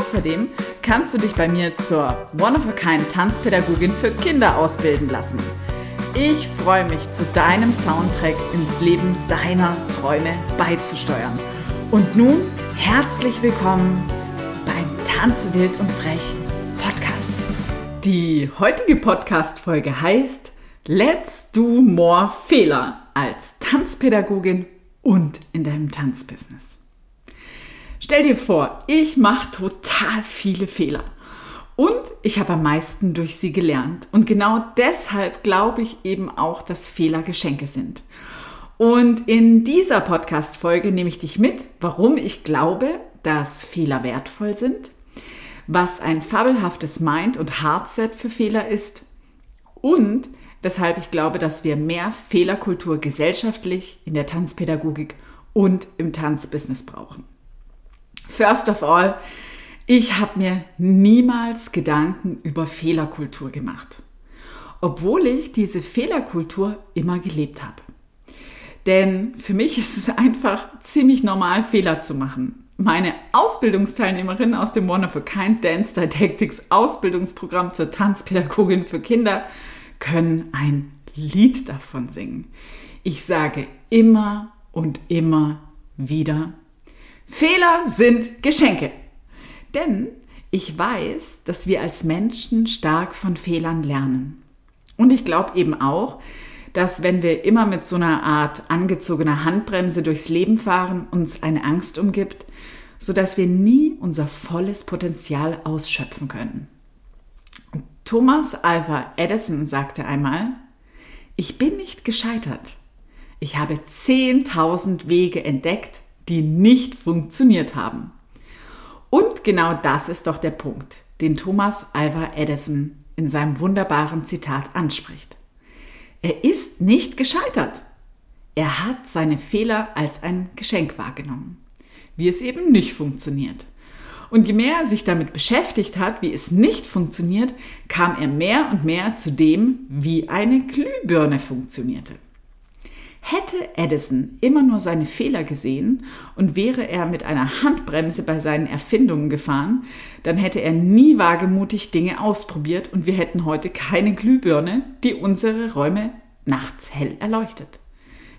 Außerdem kannst du dich bei mir zur One-of-a-Kind Tanzpädagogin für Kinder ausbilden lassen. Ich freue mich, zu deinem Soundtrack ins Leben deiner Träume beizusteuern. Und nun herzlich willkommen beim Tanze wild und frech Podcast. Die heutige Podcast-Folge heißt Let's Do More Fehler als Tanzpädagogin und in deinem Tanzbusiness. Stell dir vor, ich mache total viele Fehler. Und ich habe am meisten durch sie gelernt. Und genau deshalb glaube ich eben auch, dass Fehler Geschenke sind. Und in dieser Podcast-Folge nehme ich dich mit, warum ich glaube, dass Fehler wertvoll sind, was ein fabelhaftes Mind- und Heartset für Fehler ist und weshalb ich glaube, dass wir mehr Fehlerkultur gesellschaftlich in der Tanzpädagogik und im Tanzbusiness brauchen. First of all, ich habe mir niemals Gedanken über Fehlerkultur gemacht, obwohl ich diese Fehlerkultur immer gelebt habe. Denn für mich ist es einfach ziemlich normal, Fehler zu machen. Meine Ausbildungsteilnehmerin aus dem a Kind Dance Didactics Ausbildungsprogramm zur Tanzpädagogin für Kinder können ein Lied davon singen. Ich sage immer und immer wieder, Fehler sind Geschenke. Denn ich weiß, dass wir als Menschen stark von Fehlern lernen. Und ich glaube eben auch, dass wenn wir immer mit so einer Art angezogener Handbremse durchs Leben fahren, uns eine Angst umgibt, sodass wir nie unser volles Potenzial ausschöpfen können. Thomas Alva Edison sagte einmal, ich bin nicht gescheitert. Ich habe 10.000 Wege entdeckt, die nicht funktioniert haben. Und genau das ist doch der Punkt, den Thomas Alva Edison in seinem wunderbaren Zitat anspricht. Er ist nicht gescheitert. Er hat seine Fehler als ein Geschenk wahrgenommen, wie es eben nicht funktioniert. Und je mehr er sich damit beschäftigt hat, wie es nicht funktioniert, kam er mehr und mehr zu dem, wie eine Glühbirne funktionierte. Hätte Edison immer nur seine Fehler gesehen und wäre er mit einer Handbremse bei seinen Erfindungen gefahren, dann hätte er nie wagemutig Dinge ausprobiert und wir hätten heute keine Glühbirne, die unsere Räume nachts hell erleuchtet.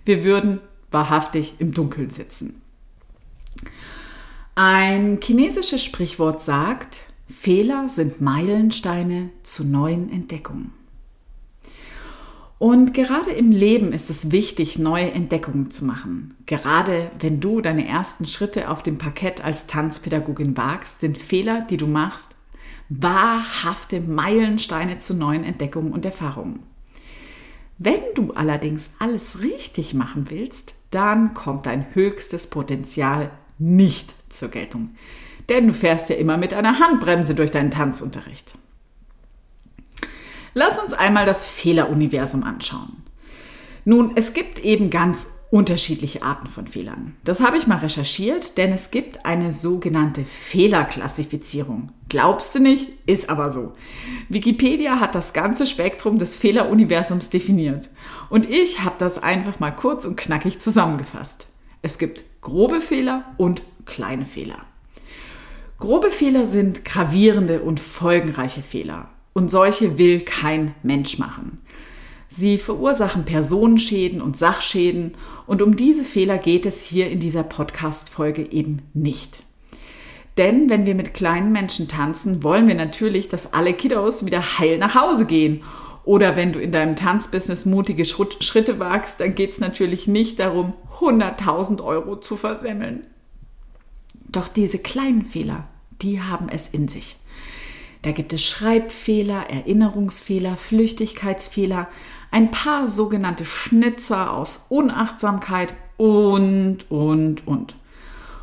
Wir würden wahrhaftig im Dunkeln sitzen. Ein chinesisches Sprichwort sagt, Fehler sind Meilensteine zu neuen Entdeckungen. Und gerade im Leben ist es wichtig, neue Entdeckungen zu machen. Gerade wenn du deine ersten Schritte auf dem Parkett als Tanzpädagogin wagst, sind Fehler, die du machst, wahrhafte Meilensteine zu neuen Entdeckungen und Erfahrungen. Wenn du allerdings alles richtig machen willst, dann kommt dein höchstes Potenzial nicht zur Geltung. Denn du fährst ja immer mit einer Handbremse durch deinen Tanzunterricht. Lass uns einmal das Fehleruniversum anschauen. Nun, es gibt eben ganz unterschiedliche Arten von Fehlern. Das habe ich mal recherchiert, denn es gibt eine sogenannte Fehlerklassifizierung. Glaubst du nicht? Ist aber so. Wikipedia hat das ganze Spektrum des Fehleruniversums definiert. Und ich habe das einfach mal kurz und knackig zusammengefasst. Es gibt grobe Fehler und kleine Fehler. Grobe Fehler sind gravierende und folgenreiche Fehler. Und solche will kein Mensch machen. Sie verursachen Personenschäden und Sachschäden und um diese Fehler geht es hier in dieser Podcast-Folge eben nicht. Denn wenn wir mit kleinen Menschen tanzen, wollen wir natürlich, dass alle Kiddos wieder heil nach Hause gehen. Oder wenn du in deinem Tanzbusiness mutige Schritte wagst, dann geht es natürlich nicht darum, 100.000 Euro zu versemmeln. Doch diese kleinen Fehler, die haben es in sich. Da gibt es Schreibfehler, Erinnerungsfehler, Flüchtigkeitsfehler, ein paar sogenannte Schnitzer aus Unachtsamkeit und, und, und.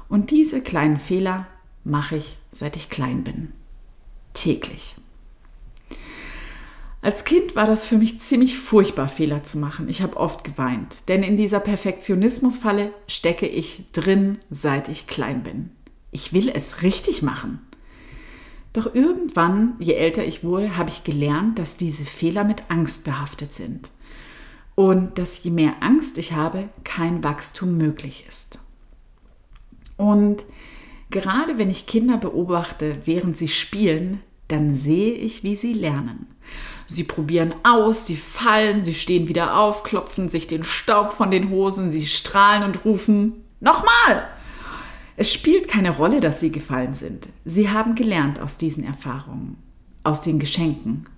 Und diese kleinen Fehler mache ich seit ich klein bin. Täglich. Als Kind war das für mich ziemlich furchtbar, Fehler zu machen. Ich habe oft geweint, denn in dieser Perfektionismusfalle stecke ich drin, seit ich klein bin. Ich will es richtig machen. Doch irgendwann, je älter ich wurde, habe ich gelernt, dass diese Fehler mit Angst behaftet sind und dass je mehr Angst ich habe, kein Wachstum möglich ist. Und gerade wenn ich Kinder beobachte, während sie spielen, dann sehe ich, wie sie lernen. Sie probieren aus, sie fallen, sie stehen wieder auf, klopfen sich den Staub von den Hosen, sie strahlen und rufen Nochmal! Es spielt keine Rolle, dass sie gefallen sind. Sie haben gelernt aus diesen Erfahrungen, aus den Geschenken.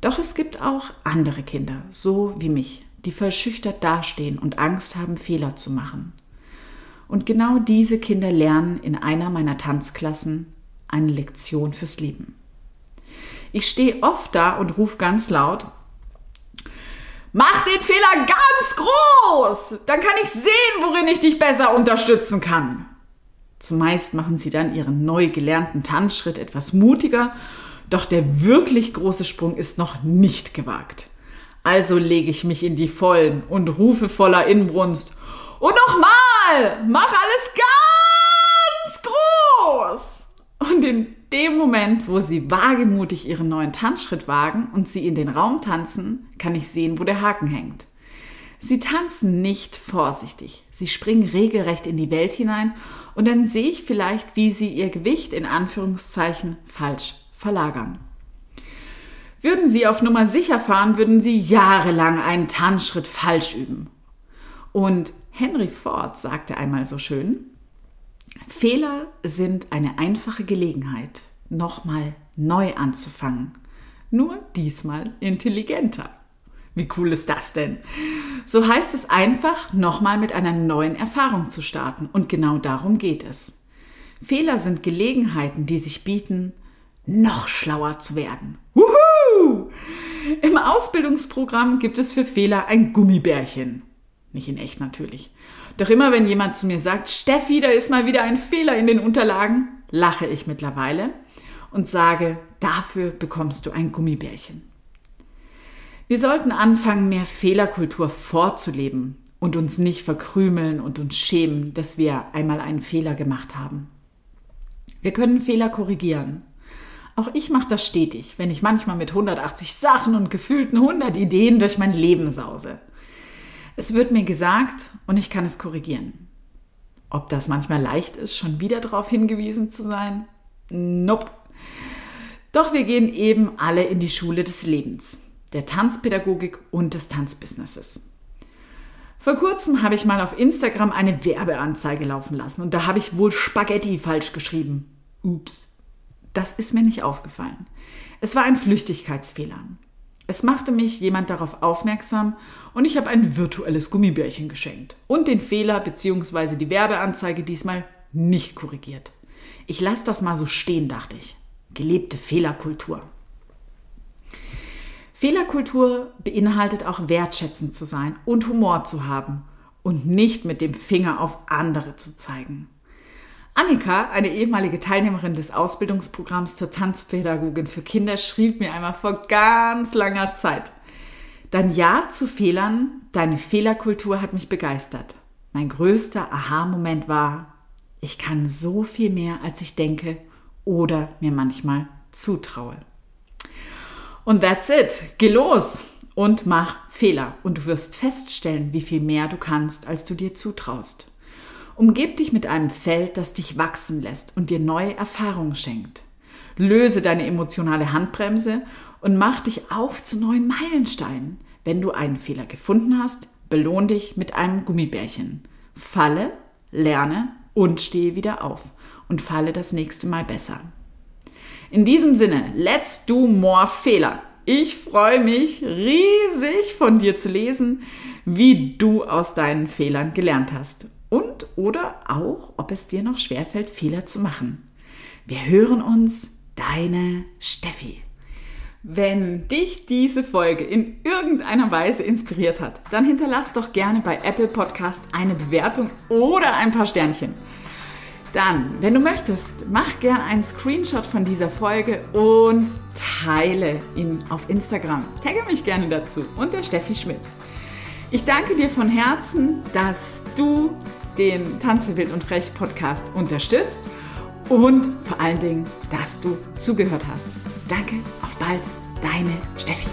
Doch es gibt auch andere Kinder, so wie mich, die verschüchtert dastehen und Angst haben, Fehler zu machen. Und genau diese Kinder lernen in einer meiner Tanzklassen eine Lektion fürs Leben. Ich stehe oft da und rufe ganz laut, Mach den Fehler ganz groß! Dann kann ich sehen, worin ich dich besser unterstützen kann. Zumeist machen sie dann ihren neu gelernten Tanzschritt etwas mutiger, doch der wirklich große Sprung ist noch nicht gewagt. Also lege ich mich in die Vollen und rufe voller Inbrunst. Und nochmal! Mach alles ganz groß! Und in dem Moment, wo sie wagemutig ihren neuen Tanzschritt wagen und sie in den Raum tanzen, kann ich sehen, wo der Haken hängt. Sie tanzen nicht vorsichtig. Sie springen regelrecht in die Welt hinein und dann sehe ich vielleicht, wie sie ihr Gewicht in Anführungszeichen falsch verlagern. Würden sie auf Nummer sicher fahren, würden sie jahrelang einen Tanzschritt falsch üben. Und Henry Ford sagte einmal so schön, Fehler sind eine einfache Gelegenheit, nochmal neu anzufangen. Nur diesmal intelligenter. Wie cool ist das denn? So heißt es einfach, nochmal mit einer neuen Erfahrung zu starten. Und genau darum geht es. Fehler sind Gelegenheiten, die sich bieten, noch schlauer zu werden. Wuhu! Im Ausbildungsprogramm gibt es für Fehler ein Gummibärchen. Nicht in echt natürlich. Doch immer wenn jemand zu mir sagt, Steffi, da ist mal wieder ein Fehler in den Unterlagen, lache ich mittlerweile und sage, dafür bekommst du ein Gummibärchen. Wir sollten anfangen, mehr Fehlerkultur vorzuleben und uns nicht verkrümeln und uns schämen, dass wir einmal einen Fehler gemacht haben. Wir können Fehler korrigieren. Auch ich mache das stetig, wenn ich manchmal mit 180 Sachen und gefühlten 100 Ideen durch mein Leben sause. Es wird mir gesagt und ich kann es korrigieren. Ob das manchmal leicht ist, schon wieder darauf hingewiesen zu sein? Nope. Doch wir gehen eben alle in die Schule des Lebens der Tanzpädagogik und des Tanzbusinesses. Vor kurzem habe ich mal auf Instagram eine Werbeanzeige laufen lassen und da habe ich wohl Spaghetti falsch geschrieben. Ups. Das ist mir nicht aufgefallen. Es war ein Flüchtigkeitsfehler. Es machte mich jemand darauf aufmerksam und ich habe ein virtuelles Gummibärchen geschenkt und den Fehler bzw. die Werbeanzeige diesmal nicht korrigiert. Ich lasse das mal so stehen, dachte ich. Gelebte Fehlerkultur. Fehlerkultur beinhaltet auch wertschätzend zu sein und Humor zu haben und nicht mit dem Finger auf andere zu zeigen. Annika, eine ehemalige Teilnehmerin des Ausbildungsprogramms zur Tanzpädagogin für Kinder, schrieb mir einmal vor ganz langer Zeit. Dein Ja zu Fehlern, deine Fehlerkultur hat mich begeistert. Mein größter Aha-Moment war, ich kann so viel mehr, als ich denke oder mir manchmal zutraue. Und that's it. Geh los und mach Fehler. Und du wirst feststellen, wie viel mehr du kannst, als du dir zutraust. Umgib dich mit einem Feld, das dich wachsen lässt und dir neue Erfahrungen schenkt. Löse deine emotionale Handbremse und mach dich auf zu neuen Meilensteinen. Wenn du einen Fehler gefunden hast, belohn dich mit einem Gummibärchen. Falle, lerne und stehe wieder auf und falle das nächste Mal besser. In diesem Sinne, let's do more Fehler. Ich freue mich riesig von dir zu lesen, wie du aus deinen Fehlern gelernt hast. Und oder auch, ob es dir noch schwerfällt, Fehler zu machen. Wir hören uns, deine Steffi. Wenn dich diese Folge in irgendeiner Weise inspiriert hat, dann hinterlass doch gerne bei Apple Podcast eine Bewertung oder ein paar Sternchen. Dann, wenn du möchtest, mach gern einen Screenshot von dieser Folge und teile ihn auf Instagram. Tagge mich gerne dazu unter Steffi Schmidt. Ich danke dir von Herzen, dass du den Tanze wild und frech Podcast unterstützt und vor allen Dingen, dass du zugehört hast. Danke, auf bald, deine Steffi.